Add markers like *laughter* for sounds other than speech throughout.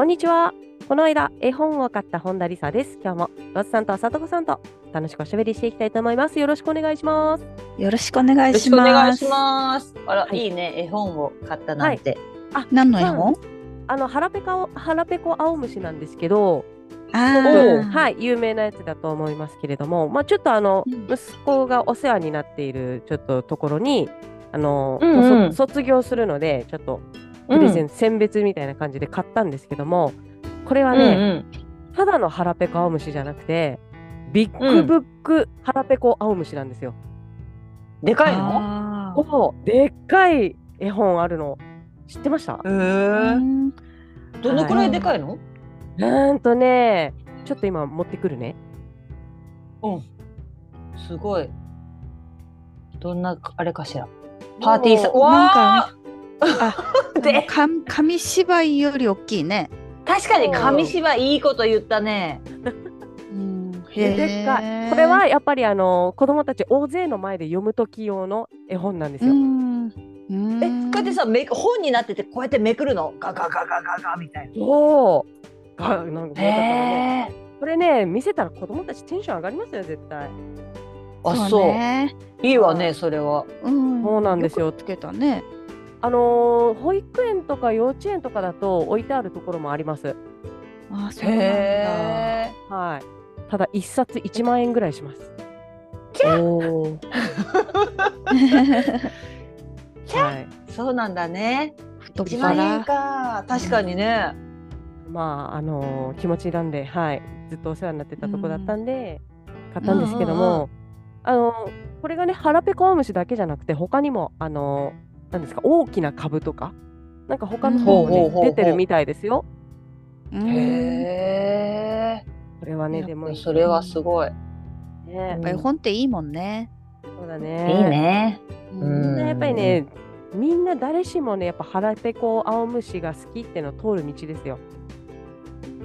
こんにちは。この間絵本を買った本田理沙です。今日もロスさんとさとこさんと楽しくおしゃべりしていきたいと思います。よろしくお願いします。よろしくお願いよろしくおします願いします。あら、はい。い、いね絵本を買ったなんて、何の絵本、あの腹ペコ腹ペコ青虫なんですけどあおあはい、有名なやつだと思いますけれども、まあ、ちょっとあの、うん。息子がお世話になっているちょっとところに、あの、うんうん。卒業するので、ちょっとプレゼント、選別みたいな感じで買ったんですけども、これはうんね、ただの腹ペコ青虫じゃなくて、ビッグブック腹ペコ青虫なんですよ。でかいの？あー。こうでっかい絵本あるの。知ってました？へうーん。どのくらいでかいの、うーんとね、ちょっと今持ってくるね。うん。すごい。どんなあれかしら。パーティーさわ *laughs* で。か紙芝居より大きいね。確かに紙芝居いいこと言ったね。うん、でかいこれはやっぱりあの子供たち大勢の前で読む時用の絵本なんですよ。えこうやってさめ本になっててこうやってめくるの？ガガガガガガみたいそう。がなんかねへえこれね見せたら子供たちテンション上がりますよ絶対。あそう。ね。いいわねそれは。うん、そうなんですよくつけたね。あのー保育園とか幼稚園とかだと置いてあるところもあります。あ、そうなんだ。はい。ただ一冊1万円ぐらいします。おーはい。そうなんだね太っ1万円腹。か確かにね、まああのー気持ちなんで、はい。ずっとお世話になってたとこだったんで、買ったんですけども、あのーこれがね腹ペコアムシだけじゃなくて他にもあのーなんですか？大きな株とか？なんか他の方もね、出てるみたいですよ。うん。へこれはねでもえそれはすごい、ね。やっぱり本っていいもんね。そうだね。いい。ね。うんやっぱりねみんな誰しもねやっぱ腹ペコ青虫が好きってのを通る道ですよ。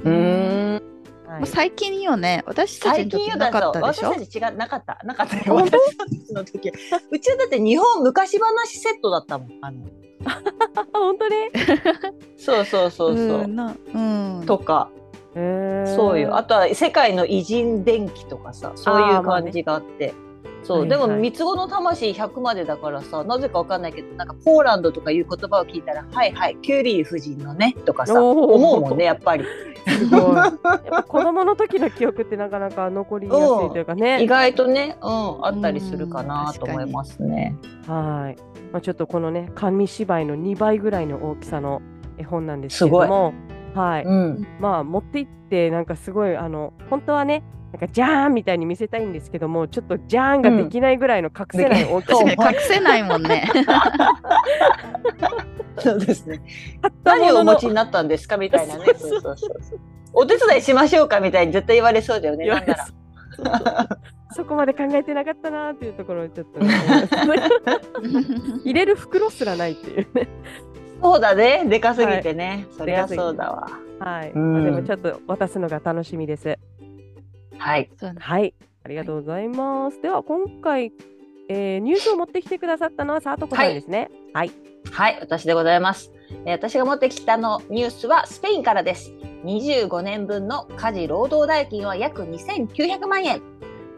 うーんはい。最近よね。私たち最の時なかったでしょ？私たち違うなかった。なかったよ。私たちの時。うちはだって日本昔話セットだったもんあの。あ *laughs* 本当に？そうそうそうそう、うんなうん。とか。そうよ。あとは世界の偉人伝記とかさそういう感じがあってそう、はいでもはい三つ子の魂100までだからさなぜかわかんないけどなんかポーランドとかいう言葉を聞いたら「はいはいキュリー夫人のね」とかさ思うもんねやっぱりすごい。*laughs* 子供の時の記憶ってなかなか残りやすいというかね。意外とね、うん、あったりするかうなんと思いますね。はい。まあ、ちょっとこのね紙芝居の2倍ぐらいの大きさの絵本なんですけれども、はい。うん、まあ持って行ってなんかすごいあの本当はねなんかジャーンみたいに見せたいんですけどもちょっとジャーンができないぐらいの隠せない大きさうん確かに隠せないもんね。そうですね。買ったも何をお持ちになったんですかみたいなね。お手伝いしましょうかみたいに絶対言われそうだよね。なんなら。そこまで考えてなかったなーっていうところをちょっとね、*laughs* 入れる袋すらないっていうね。そうだね。でかすぎてね。そりゃそうだわ。はい。うんまあでもちょっと渡すのが楽しみです。はい。はい。ありがとうございます。では今回、えーニュースを持ってきてくださったのはさとこさんですね。はい。はい、私でございます。えー私が持ってきたのニュースはスペインからです。25年分の家事労働代金は約2900万円。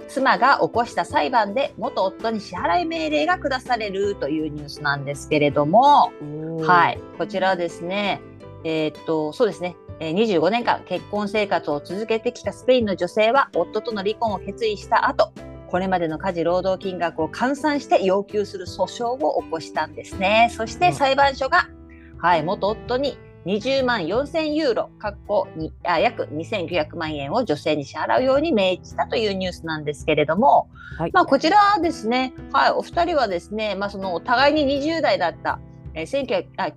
妻が起こした裁判で元夫に支払い命令が下されるというニュースなんですけれども、はい、こちらですね、えーっと、そうですね、えー25年間結婚生活を続けてきたスペインの女性は夫との離婚を決意した後、これまでの家事労働金額を換算して要求する訴訟を起こしたんですね。そして裁判所が、はい、元夫に20万4000ユーロ、かっこにあ約2900万円を女性に支払うように命じたというニュースなんですけれども、はい。まあ、こちらですね、はい、お二人はですね、まあ、そのお互いに20代だった、えー、1900あ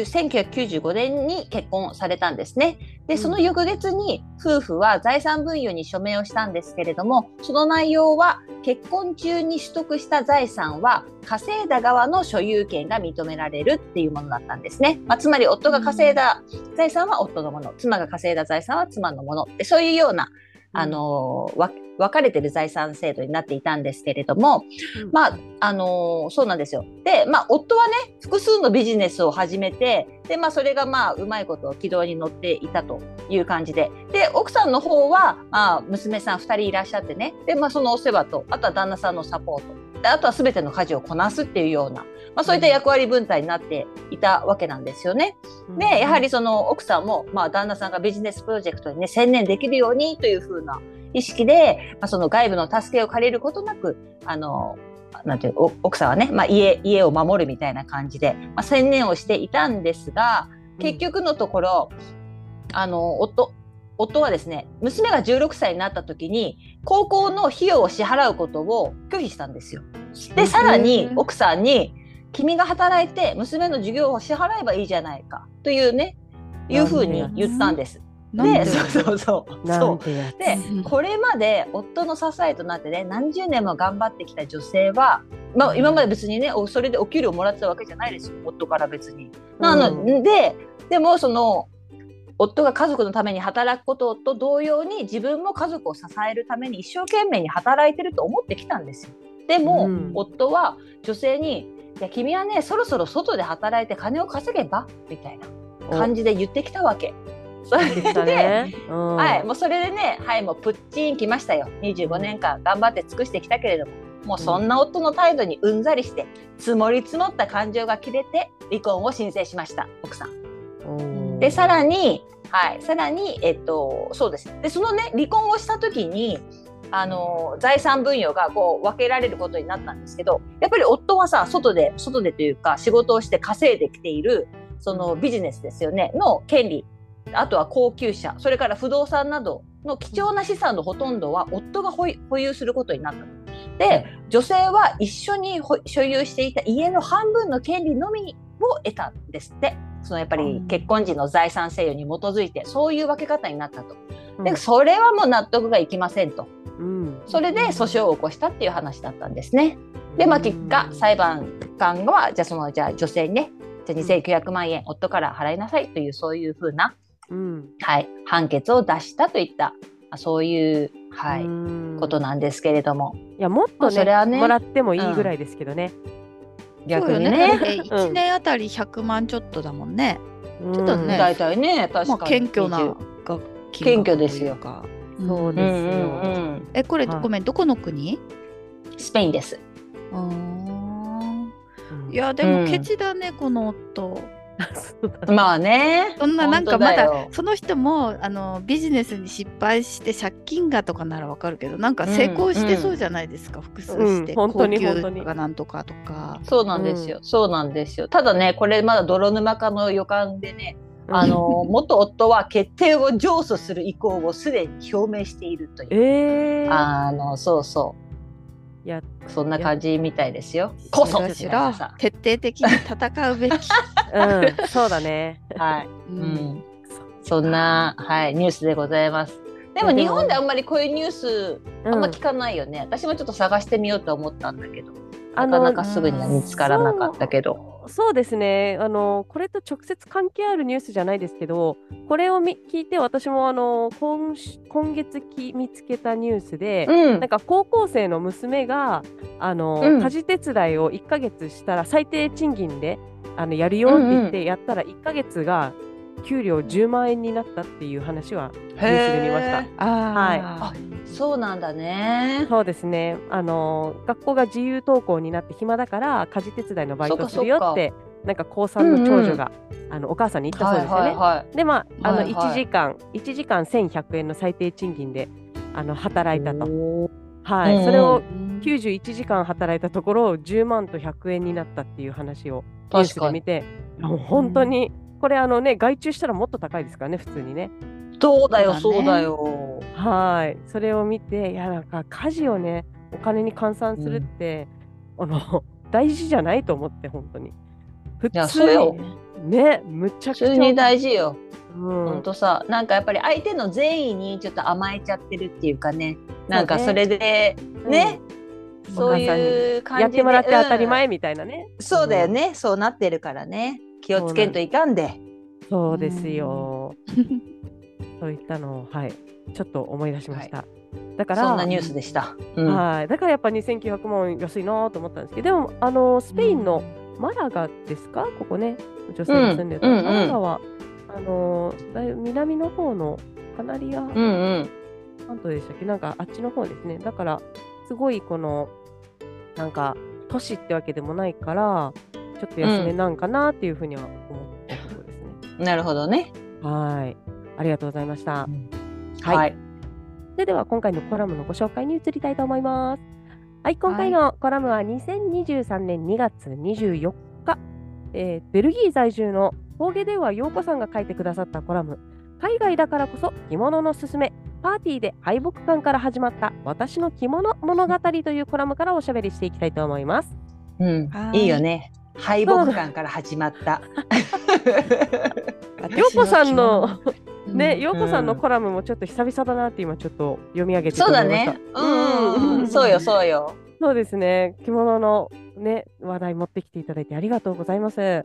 1995年に結婚されたんですね。で、その翌月に夫婦は財産分与に署名をしたんですけれども、その内容は結婚中に取得した財産は稼いだ側の所有権が認められるっていうものだったんですね。まあ、つまり夫が稼いだ財産は夫のもの、妻が稼いだ財産は妻のもの。ってそういうようなあの分かれてる財産制度になっていたんですけれども、うん、まああのそうなんですよ。で、まあ、夫はね複数のビジネスを始めてで、まあ、それがまあうまいこと軌道に乗っていたという感じで。で奥さんの方は、まあ、娘さん2人いらっしゃってね。で、まあ、そのお世話とあとは旦那さんのサポート。であとは全ての家事をこなすっていうようなまあ、そういった役割分担になっていたわけなんですよね。でやはりその奥さんも、まあ、旦那さんがビジネスプロジェクトにね専念できるようにというふうな意識で、まあ、その外部の助けを借りることなくあのなんていう奥さんはね、まあ家、家を守るみたいな感じで、まあ、専念をしていたんですが結局のところ、うん、あの夫夫はですね娘が16歳になった時に高校の費用を支払うことを拒否したんですよ。でさらに奥さんに君が働いて娘の授業を支払えばいいじゃないかというねいうふうに言ったんです。でそうそうそう。そう。でこれまで夫の支えとなってね何十年も頑張ってきた女性は、まあ、今まで別にねそれでお給料もらってたわけじゃないですよ。夫から別に。なのででもその夫が家族のために働くことと同様に自分も家族を支えるために一生懸命に働いてると思ってきたんですよ。でも、うん、夫は女性にいや君はねそろそろ外で働いて金を稼げばみたいな感じで言ってきたわけ。それで、ねうん、はい、もうそれでね、はい、もうプッチンきましたよ。25年間頑張って尽くしてきたけれども、もうそんな夫の態度にうんざりして、積もり積もった感情が切れて離婚を申請しました、奥さん。で、さらに、はい、さらに、えっと、そうです。で、そのね、離婚をした時に、あの財産分与がこう分けられることになったんですけどやっぱり夫はさ外で外でというか仕事をして稼いできているそのビジネスですよねの権利あとは高級車それから不動産などの貴重な資産のほとんどは夫が保有することになったで女性は一緒に所有していた家の半分の権利のみを得たんですって。そのやっぱり結婚時の財産制度に基づいてそういう分け方になったと。でそれはもう納得がいきませんと。うん、それで訴訟を起こしたっていう話だったんですね。で、まあ、結果裁判官はじゃあそのじゃあ女性にねじゃ2900万円夫から払いなさいというそういうふうな、うん、はい、判決を出したといったそういう、はい、ことなんですけれども。いやもっとね,、それはねもらってもいいぐらいですけどね。うん、逆にね。ね。1年あたり100万ちょっとだもんね。ちょっとね大体ね確かに、まあ、謙虚な謙虚ですよ。そうですよ。うんうんうん、えこれ、ごめんどこの国？スペインです。いやでもケチだね、この夫。まあね。そんななんかまだその人もあのビジネスに失敗して借金がとかならわかるけどなんか成功してそうじゃないですか、うん、複数して、うん、本当に本当に。かなんとかとか。そうなんですよ、うん、そうなんですよ。ただねこれまだ泥沼化の予感でねあの元夫は決定を上訴する意向をすでに表明しているという、えー、あのそうそう。いやそんな感じみたいですよ。こそ徹底的に戦うべき。うん、そうだね。はい。うん。そんなはいニュースでございます。でも日本であんまりこういうニュースあんま聞かないよね。私もちょっと探してみようと思ったんだけど。なかなかすぐには見つからなかったけど。そうですねあの、これと直接関係あるニュースじゃないですけど、これを聞いて、私もあの今今月き見つけたニュースで、うん、なんか高校生の娘があの、うん、家事手伝いを1ヶ月したら、最低賃金であのやるよって言ってやったら、1ヶ月が給料10万円になったっていう話はニュースで見ました。はい、そうなんだね。そうですね。あの学校が自由登校になって暇だから家事手伝いのバイトするよってなんか高3の長女が、うん。うん、あのお母さんに言ったそうですよね。はいはいはい、でまああの1時間、はいはい、1時間1100円の最低賃金であの働いたと。はい、うん、それを91時間働いたところ10万と100円になったっていう話をニュースで見て。本当に。これあのね外注したらもっと高いですからね普通にね。そうだよ、そうだよ。はい、それを見て、いやなんか家事をねお金に換算するって、うん、あの *laughs* 大事じゃないと思って本当に。普通に。ねむちゃくちゃ。普通に大事よ。うん。ほんとさなんかやっぱり相手の善意にちょっと甘えちゃってるっていうかね。なんかそれでねそういう感じでやってもらって当たりうん前みたいなね、そうだよね、そうなってるからね。気をつけんといかんで。そうですよ、そういったのをはい。ちょっと思い出しました、だからそんなニュースでした。うん。はい、だからやっぱ2900万安いなと思ったんですけどでもあのスペインのマラガですか？ここね。女性が住んでた、うんうんうん。マラガはあのだいぶ南の方のカナリアうんうん。半島でしたっけ？なんかあっちの方ですね。だからすごいこのなんか都市ってわけでもないからちょっと安めなんかなっていうふうには思ったところですね、なるほどね。はい。ありがとうございました、はい。はい。それでは今回のコラムのご紹介に移りたいと思います。はい、今回のコラムは2023年2月24日、えーベルギー在住の峠では陽子さんが書いてくださったコラム、海外だからこそ着物のすすめ、パーティーで敗北感から始まった私の着物物語というコラムからおしゃべりしていきたいと思います。うんはいいいよね。敗北感から始まった。陽子 *laughs* さんのね、うん陽子さんのコラムもちょっと久々だなって今ちょっと読み上げてそうだ思いましたね。うんうんうん。そうよそうよ。そうですね。着物のね話題持ってきていただいてありがとうございます。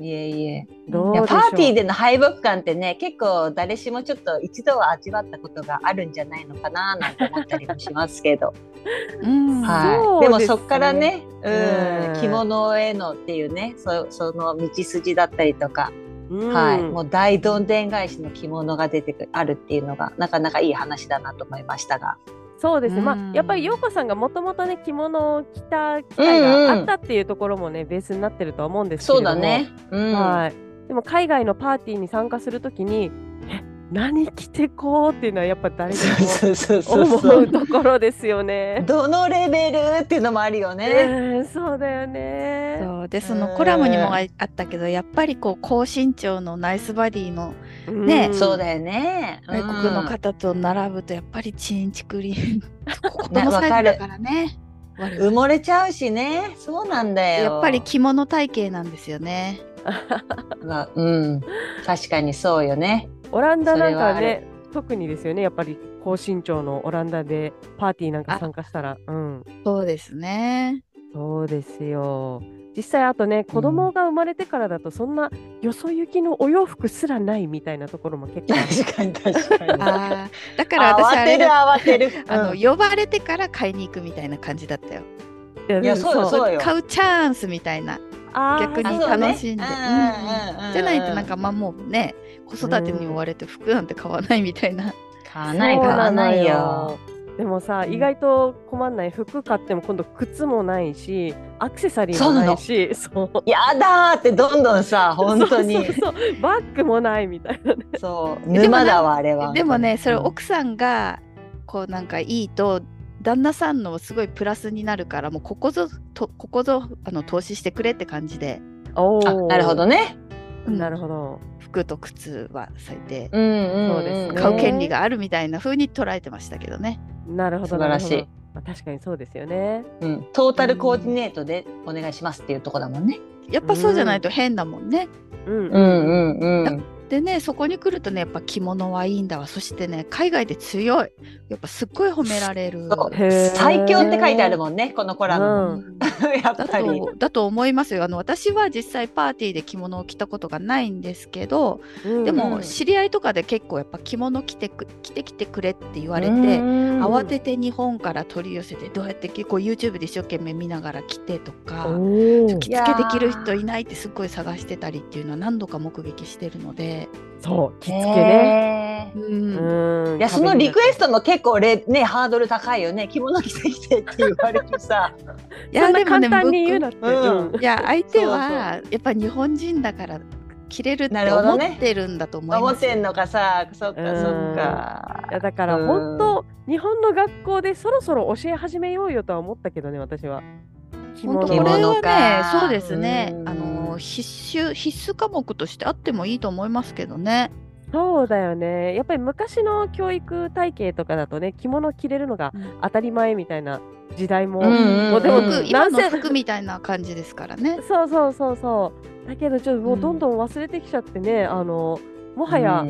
いえいえ。どうでしょう？いやパーティーでの敗北感ってね結構誰しもちょっと一度は味わったことがあるんじゃないのかななんて思ったりもしますけど、*laughs* うんはい、でもそうですね。そっからね、うんうん、着物へのっていうねそその道筋だったりとか、うん。はい、もう大どんでん返しの着物が出てくるあるっていうのがなかなかいい話だなと思いましたが。そうですうんあやっぱり陽子さんがもともとね着物を着た機会があったっていうところもね、ベースになってるとは思うんですけれそう。だね。うん、はい。でも海外のパーティーに参加するときにえ何着てこうっていうのはやっぱ誰でそうそうそうも思うところですよね。どのレベルっていうのもあるよね。うんそうだよね。そうでそのコラムにもああったけどやっぱりこう高身長のナイスバディのねんそうだよね。外国のうん方と並ぶとやっぱりチンチクリーンここねのサイズわかるだからね埋もれちゃうしね。そうなんだよ。やっぱり着物体型なんですよね。*laughs* まあうん、確かにそうよね。オランダなんかね特にですよねやっぱり高身長のオランダでパーティーなんか参加したらうんそうですね。そうですよ実際あとね子供が生まれてからだとそんなよそ行きのお洋服すらないみたいなところも結構確かに確かに。だから私あ慌てるれだ慌てる。*laughs* あの、うん呼ばれてから買いに行くみたいな感じだったよ。いいやそうよそうよ。買うチャンスみたいな。あー逆に楽しんで。じゃないとなんかまあもうね子育てに追われて服なんて買わないみたいな。買わない買わないよ。でもさ、うん。意外と困んない服買っても今度靴もないしアクセサリーもないしそうやだーってどんどんさ本当に。そうそうそう。バッグもないみたいなね。そう。でも沼だわあれは。でもねそれうん奥さんがこうなんかいいと旦那さんのすごいプラスになるからもうここぞとここぞあの投資してくれって感じで、おあなるほどね。うん。なるほど。服と靴は最低。うんうんんそうですね買う権利があるみたいな風に捉えてましたけどね。なるほど素晴らしい。まあ確かにそうですよね。うん。トータルコーディネートでお願いしますっていうとこだもんね。やっぱそうじゃないと変だもんね。うん。うんうんうん。でねそこに来るとねやっぱ着物はいいんだわ。そしてね海外で強い。やっぱすっごい褒められる。最強って書いてあるもんねこのコラム。も。うん。*laughs* やっだぱり。とだと思いますよ。あの私は実際パーティーで着物を着たことがないんですけど、うんでうん。も知り合いとかで結構やっぱ着物着てく着てきてくれって言われて、うん慌てて日本から取り寄せてどうやってこう YouTube で一生懸命見ながら着てとか着付けできる人いないってすっごい探してたりっていうのは何度か目撃してるので、そう着付けね。へー。うん。うん。いやそのリクエストも結構レねハードル高いよね。着物着てきてって言われてさ。いやそんなでもね簡単に言うなって、うん。うん。いや相手はやっぱ日本人だから着れるってなるほどね思ってるんだと思いますよ。思ってんのかさ。そっかうんそっか。いやだからうん。本当日本の学校でそろそろ教え始めようよとは思ったけどね私は。着本当着物これはねか。そうですね。うん。あの必修必須科目としてあってもいいと思いますけどね。そうだよね。やっぱり昔の教育体系とかだとね、着物着れるのが当たり前みたいな時代も、もうでも今の服みたいな感じですからね。そうそうそうそう。だけどちょっともうどんどん忘れてきちゃってね、あのもはや、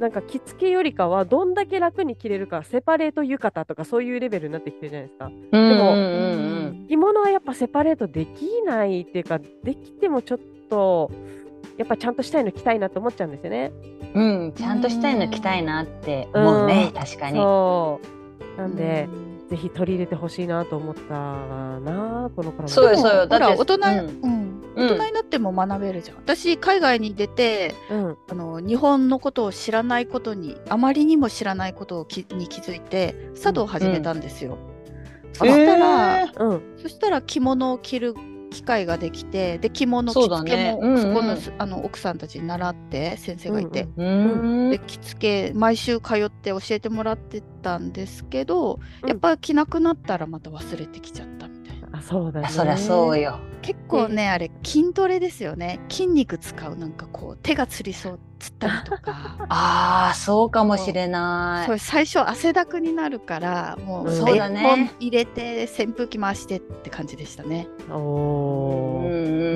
なんか着付けよりかはどんだけ楽に着れるかセパレート浴衣とかそういうレベルになってきてるじゃないですか。でも、着物はやっぱセパレートできないっていうかできてもちょっとやっぱちゃんとしたいの着たいなと思っちゃうんですよね。うん、ちゃんとしたいの着たいなって思うね、確かに。そうなんで、ぜひ取り入れてほしいなと思ったなこのコラボそうよそうよ。だって大人、うん。大人になっても学べるじゃん、私海外に出て、うん、あの日本のことを知らないことにあまりにも知らないことをきに気づいて茶道を始めたんですよ、うん、そしたら、そしたら着物を着る機会ができてで着物着付けもそ,、ねうんうん、そこのあの奥さんたちに習って先生がいて、うん。うん、で着付け毎週通って教えてもらってたんですけど、やっぱ着なくなったらまた忘れてきちゃった。あそうだね。そりゃそうよ。結構ね、あれ筋トレですよね。筋肉使うなんかこう手がつりそうつったりとか。*laughs* ああそうかもしれない。それ最初汗だくになるからもうそうだね。入れて扇風機回してって感じでしたね。お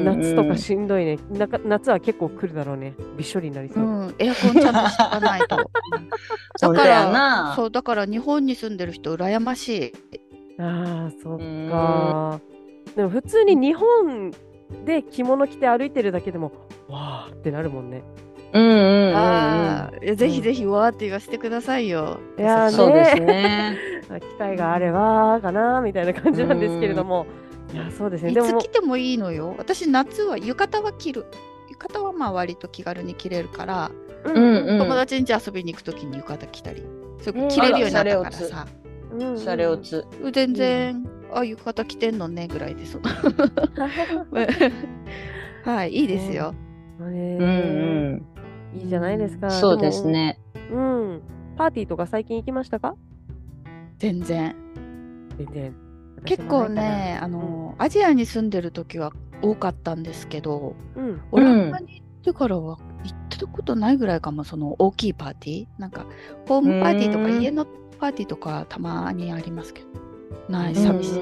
夏とかしんどいね。な夏は結構来るだろうね。びっしょりになりそう、うん、エアコンちゃんとしとかないと。*laughs* だからそうだから日本に住んでる人羨ましいああそっかでも普通に日本で着物着て歩いてるだけでもわーってなるもんね。うんうんうん、あぜひぜひわーって言わせてくださいよ。いやそうですね。*laughs* 機会があればかなみたいな感じなんですけれども。いやそうですね。いつ着てもいいのよ。私夏は浴衣は着る。浴衣はまあ割と気軽に着れるから、うんうん、友達ん家遊びに行くときに浴衣着たり、それ着れるようになったからさ。シャレオツ。全然、ああ浴衣着てんのねぐらいです。*laughs* はい、いいですよ。うんうんいいじゃないですか。そうですね。うん。パーティーとか最近行きましたか？全然。全然。結構ね、あの、うん、アジアに住んでる時は多かったんですけど、うん、オランダに行ってからは行ったことないぐらいかも、その大きいパーティー。なんか、ホームパーティーとか家のパーティーとかたまにありますけど。ない、寂しい。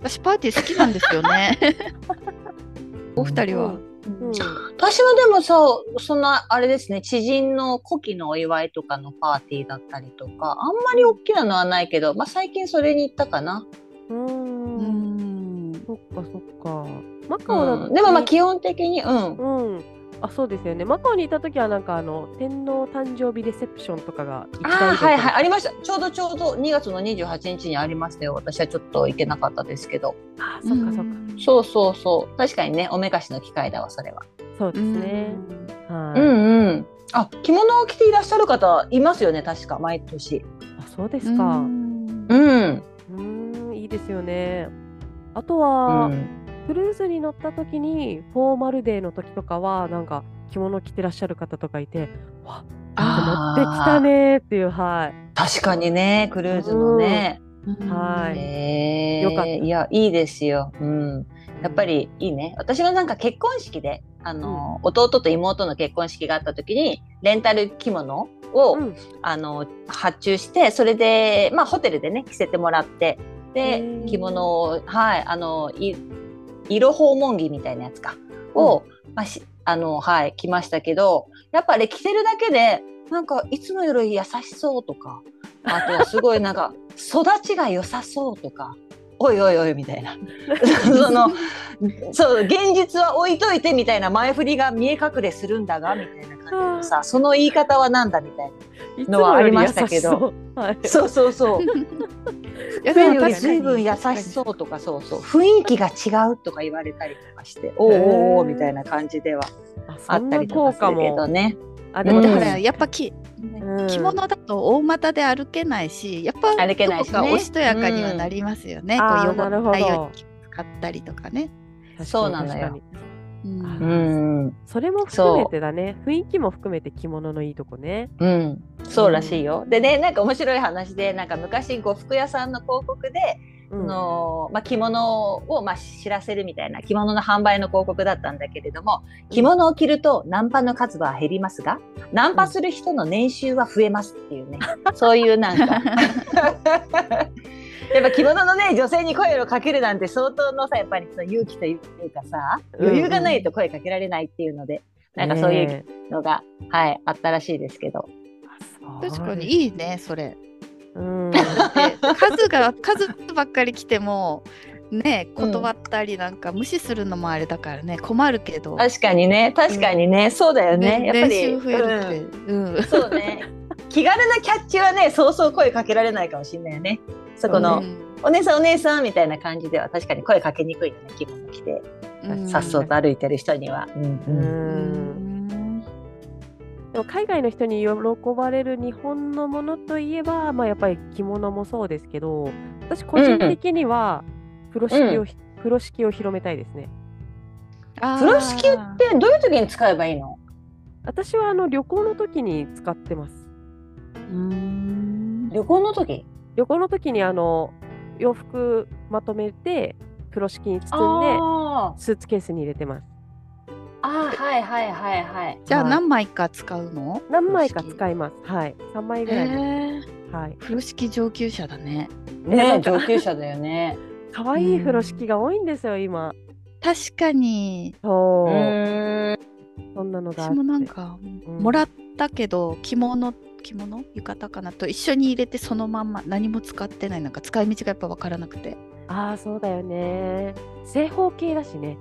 私パーティー好きなんですよね。*laughs* お二人は。うん、私はでもそうそんなあれですね知人の古希のお祝いとかのパーティーだったりとかあんまり大きなのはないけど、まあ、最近それに行ったかな。うんそっかそっか。マカオだと、うん、でもまあ基本的にうん、うんあそうですよね。マカオにいた時はなんかあの天皇誕生日レセプションとかがあはいはい。ありました。ちょうどちょうど2月の28日にありましたよ。私はちょっと行けなかったですけど。あそっかそっか。そうそうそう。確かにねおめかしの機会だわそれは。そうですね。はい。うんうん。あ着物を着ていらっしゃる方いますよね確か毎年。あそうですか。うん。うんいいですよね。あとは、うんクルーズに乗った時にフォーマルデーの時とかはなんか着物着てらっしゃる方とかいてわ持ってきたねっていうはい。確かにねクルーズのね、うん、はい、えー、よかった。いやいいですよ。うん。やっぱりいいね。私はなんか結婚式であの、うん、弟と妹の結婚式があった時にレンタル着物を、うん、あの発注してそれでまあホテルでね着せてもらってで着物をはいあのい色訪問着みたいなやつか。を、うん、まあ、あのはい着ましたけどやっぱり着てるだけでなんかいつもより優しそうとかあとはすごいなんか *laughs* 育ちが良さそうとか。おいおいおいみたいな。*laughs* そのそう現実は置いといてみたいな前振りが見え隠れするんだがみたいな感じのさその言い方はなんだみたいなのはありましたけど。そうそうそう *laughs* 前より随分優しそうとかそうそう。雰囲気が違うとか言われたりとかしておおおみたいな感じではあったりとかするけどね。あでもだからやっぱき、うん、着物だと大股で歩けないしやっぱ歩けないし、ね、おしとやかにはなりますよね、うん、こう汚れないように使ったりとかね。そうなのよ。うん、それも含めてだね。雰囲気も含めて着物のいいとこね。うん。そうらしいよ、でねなんか面白い話でなんか昔呉服屋さんの広告でそのまあ、着物をまあ知らせるみたいな着物の販売の広告だったんだけれども着物を着るとナンパの数は減りますがナンパする人の年収は増えますっていうね、*laughs* そういうなんか *laughs* *laughs* やっぱ着物のね女性に声をかけるなんて相当のさやっぱりその勇気というかさ余裕がないと声かけられないっていうので、うんうん、なんかそういうのが、ね、はいあったらしいですけど。確かにいいねそれ。うん、数が数ばっかり来てもね断ったりなんか無視するのもあれだからね、困るけど。確かにね確かにね、うん、そうだよね。やっぱり増えるって、う。ん。そうね。気軽なキャッチはねそうそう声かけられないかもしれないよねそこの、お姉さんお姉さんみたいな感じでは確かに声かけにくいよね着物着て。さっそうと歩いてる人には。でも海外の人に喜ばれる日本のものといえば、まあ、やっぱり着物もそうですけど私個人的には風呂敷を、うん、風呂敷を広めたいですね。風呂敷ってどういう時に使えばいいの？私はあの旅行の時に使ってます。うん。旅行の時？旅行の時にあの洋服まとめて風呂敷に包んでスーツケースに入れてます。あはいはいはいはい。じゃあ何枚か使うの？何枚か使います。はい。三枚ぐらい。はい。風呂敷上級者だね。ね上級者だよね。*laughs* 可愛い風呂敷が多いんですよ今。確かに。そう。そんなのが私もなんか、もらったけど着物着物浴衣かなと一緒に入れてそのまんま何も使ってないなんか使い道がやっぱ分からなくて。ああそうだよね。正方形だしね。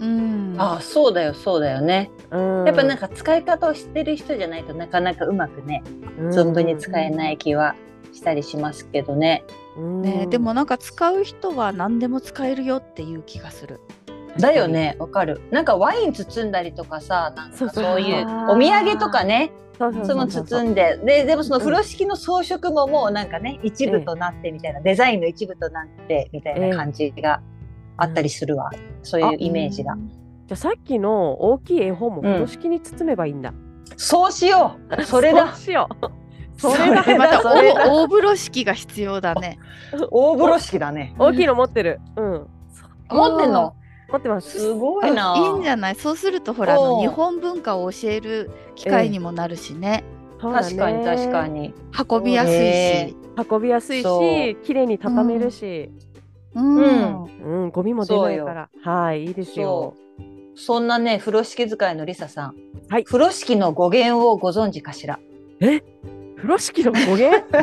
うん。あそうだよそうだよね、うん、やっぱなんか使い方を知ってる人じゃないとなかなかうまくね存分に使えない気はしたりしますけどね。ねでもなんか使う人は何でも使えるよっていう気がする。だよねわかる。なんかワイン包んだりとかさなんかそういうお土産とかねその包んでででもその風呂敷の装飾ももうなんかね一部となってみたいな、デザインの一部となってみたいな感じがあったりするわ、そういうイメージが。じゃあさっきの大きい絵本も風呂敷に包めばいいんだ。うん、そうしようそれだ。そうしよう。*laughs* それだまた大風呂敷が必要だね。大風呂敷だね。大きいの持ってる。うん。持ってんの？持ってます。すごいな。いいんじゃない？そうするとほら日本文化を教える機会にもなるしね。確かに確かに。運びやすいし。運びやすいし、綺麗に畳めるし。うん。うん、ゴミも出ないから。はい、いいですよ。そんなね、風呂敷使いのりささん。はい。風呂敷の語源をご存知かしら？え？風呂敷の語源？*laughs*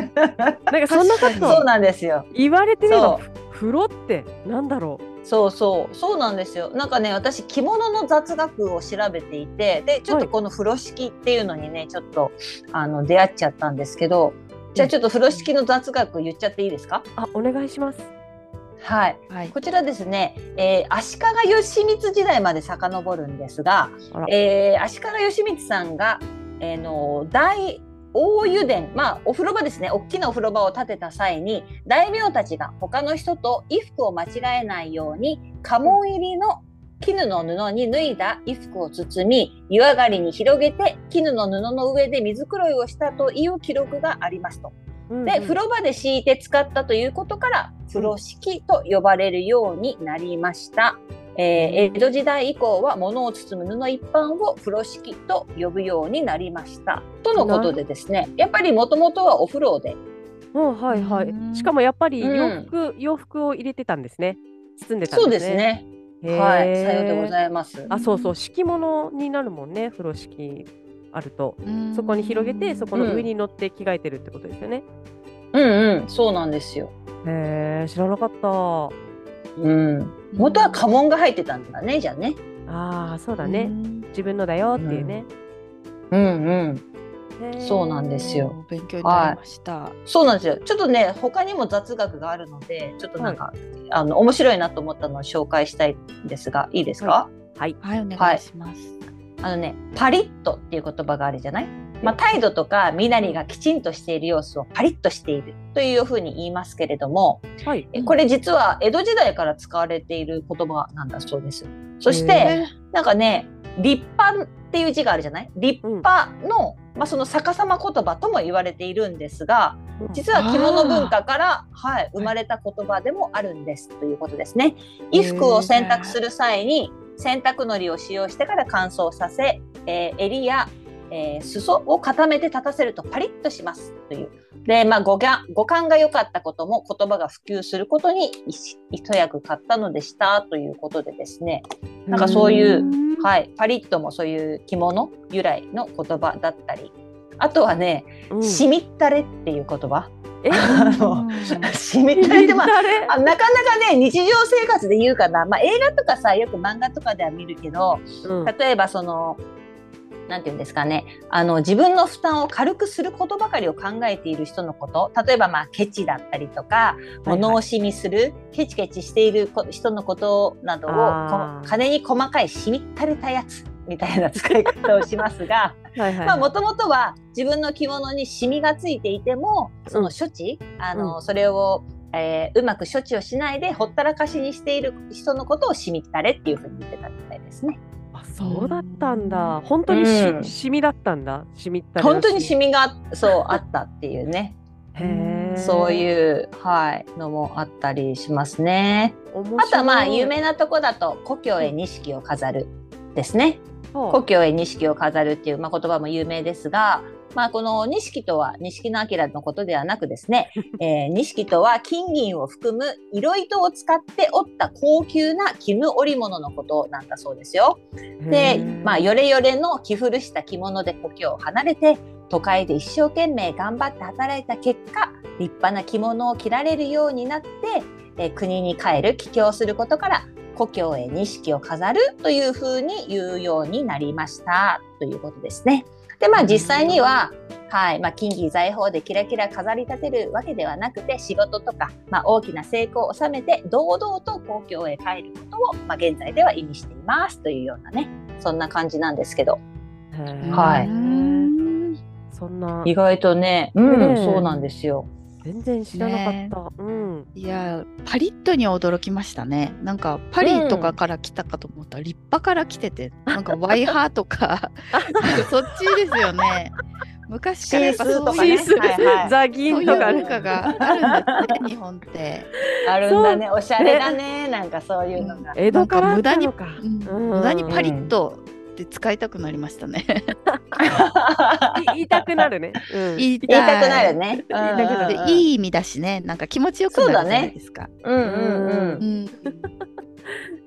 なんかそんなことそうなんですよ言われてみれば風呂ってなんだろう？そうそう。そうなんですよ。なんかね私着物の雑学を調べていてでちょっとこの風呂敷っていうのにねちょっとあの出会っちゃったんですけどじゃあちょっと風呂敷の雑学言っちゃっていいですか？あお願いします。はい、はい、こちらですね、えー、足利義満時代まで遡るんですが、えー、足利義満さんが、えー、の大大油田、まあ、お風呂場ですね、大きなお風呂場を建てた際に、大名たちが他の人と衣服を間違えないように、家紋入りの絹の布に脱いだ衣服を包み、湯上がりに広げて、絹の布の上で水黒いをしたという記録がありますと。で、風呂場で敷いて使ったということから、風呂敷と呼ばれるようになりました。えー、江戸時代以降は物を包む布一般を風呂敷と呼ぶようになりました。とのことでですねやっぱりもともとはお風呂で。はいはい、しかもやっぱり洋服、うん、洋服を入れてたんですね。包んでたんですね。そうですね。はい、さようでございます。あ、そうそう、敷物になるもんね、風呂敷あると。そこに広げて、そこの上に乗って着替えてるってことですよね。うん、うん、うん、そうなんですよ。へえ、知らなかった。うん。元は家紋が入ってたんだね、じゃあね。ああ、そうだね。自分のだよっていうね。うん、うん、うん。そうなんですよ。勉強になりました、はい、そうなんですよ。ちょっとね、他にも雑学があるので、ちょっとなんか、はい、あの面白いなと思ったのを紹介したいんですが、いいですか？はい、はい、お願いします。あのね、パリッとっていう言葉があるじゃない？まあ、態度とか身なりがきちんとしている様子をパリッとしているというふうに言いますけれども、はい、これ実は江戸時代から使われている言葉なんだそうです。そしてなんかね立派っていう字があるじゃない？立派の、うん、まあ、その逆さま言葉とも言われているんですが実は着物文化から、はい、生まれた言葉でもあるんですということですね。衣服を洗濯する際に洗濯のりを使用してから乾燥させ、えー、襟やえー、裾を固めて立たせるとパリッとしますという。で、まあ語が、語感が良かったことも言葉が普及することに一役買ったのでしたということでですね。なんかそういう、はい、パリッともそういう着物由来の言葉だったり、あとはね、うん、しみったれっていう言葉。え？あの *laughs* しみったれってまあなかなかね日常生活で言うかな、まあ、映画とかさよく漫画とかでは見るけど、うん、例えばそのなんて言うんですかね、あの、自分の負担を軽くすることばかりを考えている人のこと、例えばまあ、ケチだったりとか、物惜しみする、はいはい、ケチケチしている人のことなどを、金に細かいしみったれたやつみたいな使い方をしますが、*laughs* もともとは自分の着物にシミがついていても、その処置、うん、あの、それをえー、うまく処置をしないでほったらかしにしている人のことをしみったれっていうふうに言ってたみたいですね。そうだったんだ。本当にし、うん、シミだったんだ。シミった本当にシミがそうあったっていうね。そういうはいのもあったりしますね。あとはまあ有名なとこだと故郷へ錦を飾るですね。故郷へ錦を飾るっていう、まあ、言葉も有名ですが、まあ、この錦とは錦の明のことではなくですね、*laughs* えー、錦とは金銀を含む色糸を使って織った高級な絹織物のことなんだそうですよ。で、まあ、よれよれの着古した着物で故郷を離れて都会で一生懸命頑張って働いた結果立派な着物を着られるようになって、えー、国に帰る帰郷することから故郷へ錦を飾るというふうに言うようになりましたということですね。でまあ実際には、はいまあ、金銀財宝でキラキラ飾り立てるわけではなくて仕事とか、まあ、大きな成功を収めて堂々と故郷へ帰ることを、まあ、現在では意味していますというようなねそんな感じなんですけど。はい、そんな。意外とね、うん、そうなんですよ。全然知らなかった。ね、うん。いや、パリッとに驚きましたね。なんかパリとかから来たかと思ったら、立派から来てて、なんかワイハーとか、*laughs* そっちですよね。昔からやっぱそういう、ザギンとか文化があるんだね、日本って。あるんだね、おしゃれだね、なんかそういうのが。江戸から無駄に、無駄にパリッとって使いたくなりましたね。*laughs* 言いたくなるね。うん、言いたくなるね。いい意味だしね、なんか気持ちよくなるじゃないですか。うんうんうん。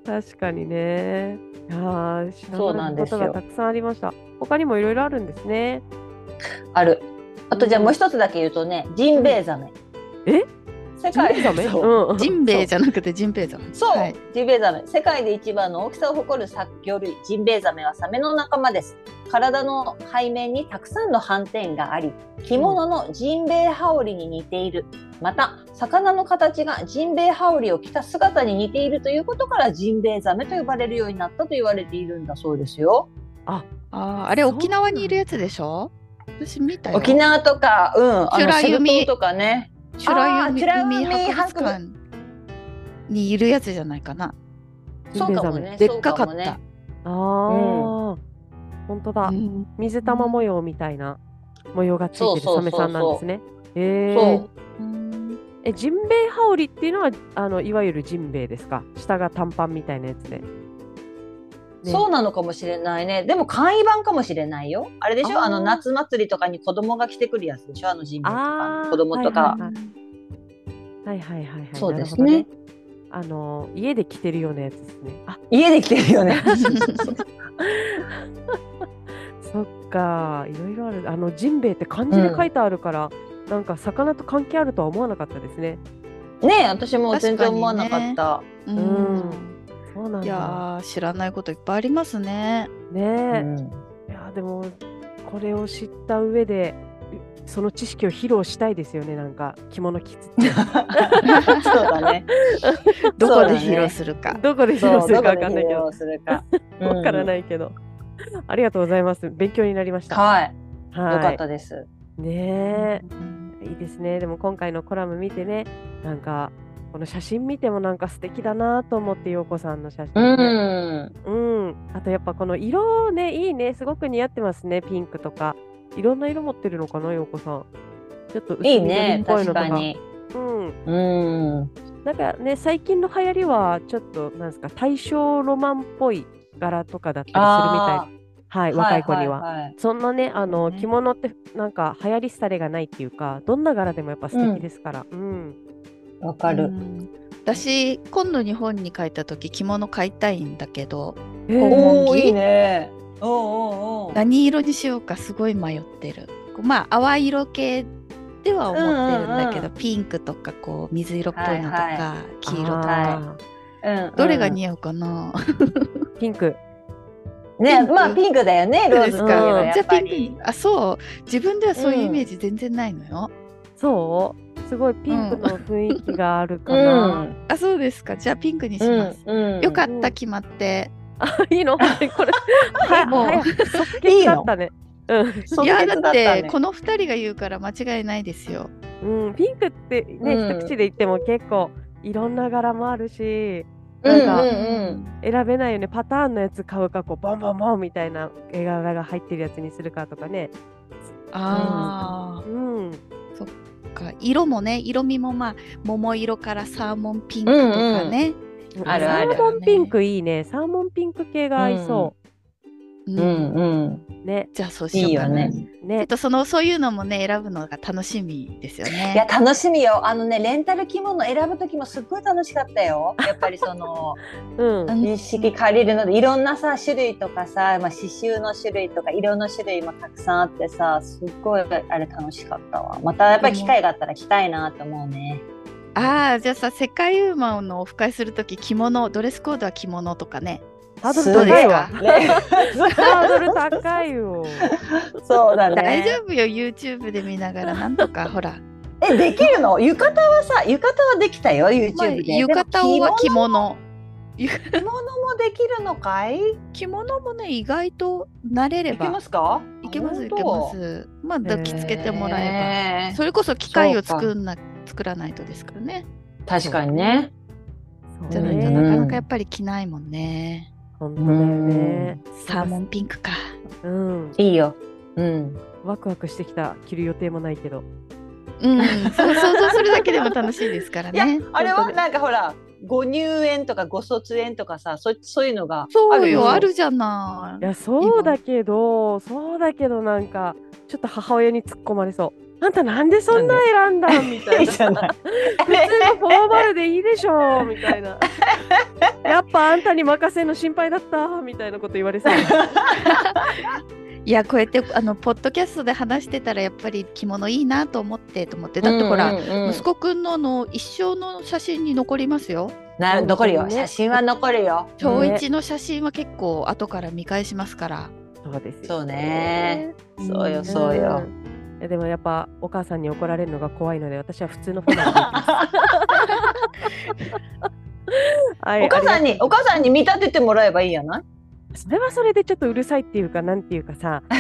確かにね。ああ、知らないことがたくさんありました。他にもいろいろあるんですね。ある。あとじゃあもう一つだけ言うとね、ジンベエザメ。え？世界で *laughs* ジンベエじゃなくてジンベエザメ。そう、はい、ジンベエザメ。世界で一番の大きさを誇る殺魚類、ジンベエザメはサメの仲間です。体の背面にたくさんの斑点があり、着物のジンベエ羽織に似ている。また、魚の形がジンベエ羽織を着た姿に似ているということから、ジンベエザメと呼ばれるようになったと言われているんだそうですよ。あ、ああれ沖縄にいるやつでしょ？私見たよ。沖縄とか、うん、あの、セブとかね。美博物館にいるやつじゃないかな。そうかもね。でっかかった。ね、ああ、うん、本当だ、うん、水玉模様みたいな模様がついてるサメさんなんですね。えー、えジンベエ羽織っていうのはあのいわゆるジンベエですか？下が短パンみたいなやつで。ね、そうなのかもしれないね。でも簡易版かもしれないよ。あれでしょ？あの夏祭りとかに子供が着てくるやつでしょ？あのジンベエとか子供とか。はいはいはいはい。そうですね。あの家で着てるようなやつですね。あ家で着てるよね。*laughs* そっかいろいろある。あのジンベエって漢字で書いてあるから、うん、なんか魚と関係あるとは思わなかったですね。ね私も全然思わなかった。ね、うんそうなんいや知らないこといっぱいありますね。ねえ、うん、いやでもこれを知った上でその知識を披露したいですよねなんか着物着つって。*laughs* そうだね。*laughs* どこで披露するか、どこで披露するかわかんないけど。*laughs* わからないけど、ありがとうございます。勉強になりました。はい、はい、よかったです。ねえ、いいですね。でも今回のコラム見てねなんかこの写真見てもなんか素敵だなと思って陽子さんの写真、うね、ん。うん、あとやっぱこの色ねいいねすごく似合ってますねピンクとかいろんな色持ってるのかな陽子さんちょっと薄いいね緑っぽいのとか確かに。うんうん。なんかね最近の流行りはちょっとなんですか大正ロマンっぽい柄とかだったりするみたいあはいー若い子には。はいはいそんなねあのね着物ってなんか流行り廃れがないっていうかどんな柄でもやっぱ素敵ですから。うん。わかる。うん。私今度日本に帰った時着物買いたいんだけどえおーおーいいね。おうおうおう何色にしようかすごい迷ってる。まあ淡い色系では思ってるんだけど、うんうんうピンクとかこう水色っぽいのとか、はいは黄色とか、あうんうん。どれが似合うかな、ーピンク。ね、ピンク。まあピンクだよね、ローズですといえばうんじゃあピンク。あそう。自分ではそういうイメージ全然ないのよ、そう？すごいピンクの雰囲気があるかうな。ん。あそうですか。じゃあピンクにしうます、んうん。よかった決まって、あいいの？これ。*laughs* はもう。は即決だったね。うん。即いや決だってねこの2人が言うから間違いないですよ。うん、ピンクってね、うん。一口で言っても結構いろんな柄もあるしうんなんかうんうん。選べないよね。パターンのやつ買うかこうボンボンボンみたいな絵柄が入ってるやつにするかとかね。ああ、うん、そっか色もね色味もまあ桃色からサーモンピンクとかね、あるある。サーモンピンクいいね。サーモンピンク系が合いそう。んうんうん。う。ね。じゃあそうしようかねちょっね。とそのそういうのもね選ぶのが楽しみですよねいや楽しみよ。あのねレンタル着物選ぶ時もすっごい楽しかったよ。*laughs* やっぱりそのうん。式借りるのでいろんなさ種類とかさ、まあ、刺繍の種類とか色の種類もたくさんあってさすっごいあれ楽しかったわ。またやっぱり機会があったら着たいなと思うね。ああじゃあさ世界ウーマンのオフ会するとき着物ドレスコードは着物とかねハードル高いわ。ねハードル高いよ。そうだね。大丈夫よ YouTube で見ながらなんとかほら、えできるの？浴衣はさ浴衣はできたよ YouTube まあ、で。浴衣は着物着物もできるのかい？着物もね意外と慣れれいけばますか？いけますいけますまあ抱きつけてもらえばそれこそ機械を作んな作らないとですからね確かにね。じゃないとねなかなかやっぱり着ないもんね、本当だよね。サーモンピンクかうん。いいよ。うん。ワクワクしてきた。着る予定もないけど。うんそう想像するだけでも楽しいですからいやねあれはなんかほらご入園とかご卒園とかさそそういうのがそうよあるじゃないいや、そうだけど、そうだけど、なんか、ちょっと母親に突っ込まれそう。あんたなんでそんな選んだん？みたいな。普通のフォーマルでいいでしょ？みたいな。*laughs* やっぱあんたに任せるの心配だったみたいなこと言われそう。いやこうやってあのポッドキャストで話してたらやっぱり着物いいなと思ってと思って。だってほら、うんうんうん。息子くんのあの一生の写真に残りますよ。な残るよ。写真は残るよ。小一の写真は結構後から見返しますから、そうですよそうね。そうようんそうよ。ん。いやでもやっぱお母さんに怒られるのが怖いので私は普通のフォーマルで。はいお母さんにお母さんに見立ててもらえばいいやない？それはそれでちょっとうるさいっていうかなんていうかさ。*laughs*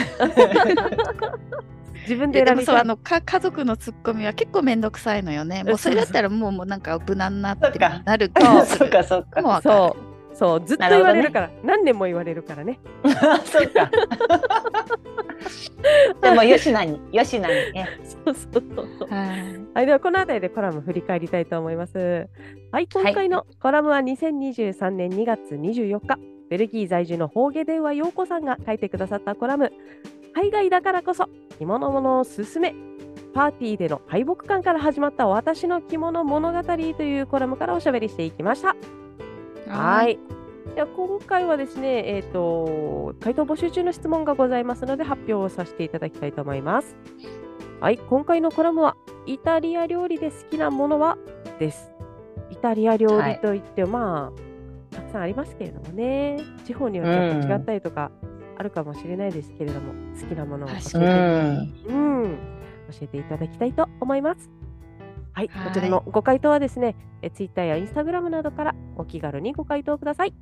自分でで選びたい。もそうあのか家族のツッコミは結構めんどくさいのよね。もうそれだったらもうもうなんか無難なってなる気もすそっるか。そっか。もうわかる。そうそうずっと言われるから何年も言われるからね。*laughs* そっか。*laughs* でもよしなによしなにね。そうそうそうそう。はい。はい、ではこの辺りでコラム振り返りたいと思います。はい、今回のコラムは2023年2月24日、ベルギー在住の方言電話陽子さんが書いてくださったコラム、海外だからこそ着物物をすすめ、パーティーでの敗北感から始まった私の着物物語というコラムからおしゃべりしていきました。はい。では今回はですね、えっ、と、回答募集中の質問がございますので発表をさせていただきたいと思います。はい、今回のコラムは、イタリア料理で好きなものは？です。イタリア料理といって、まあ、たくさんありますけれどもね、地方によって違ったりとかあるかもしれないですけれども、好きなものを教えてうん、教えていただきたいと思います。はい、はいこちらのご回答はですね、え Twitter や Instagram などからお気軽にご回答ください。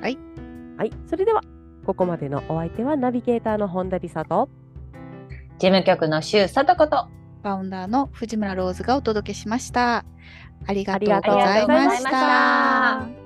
はい。はい、それでは、ここまでのお相手はナビゲーターの本田理沙と、事務局の周佐とことファウンダーの藤村ローズがお届けしましたありがとうございました。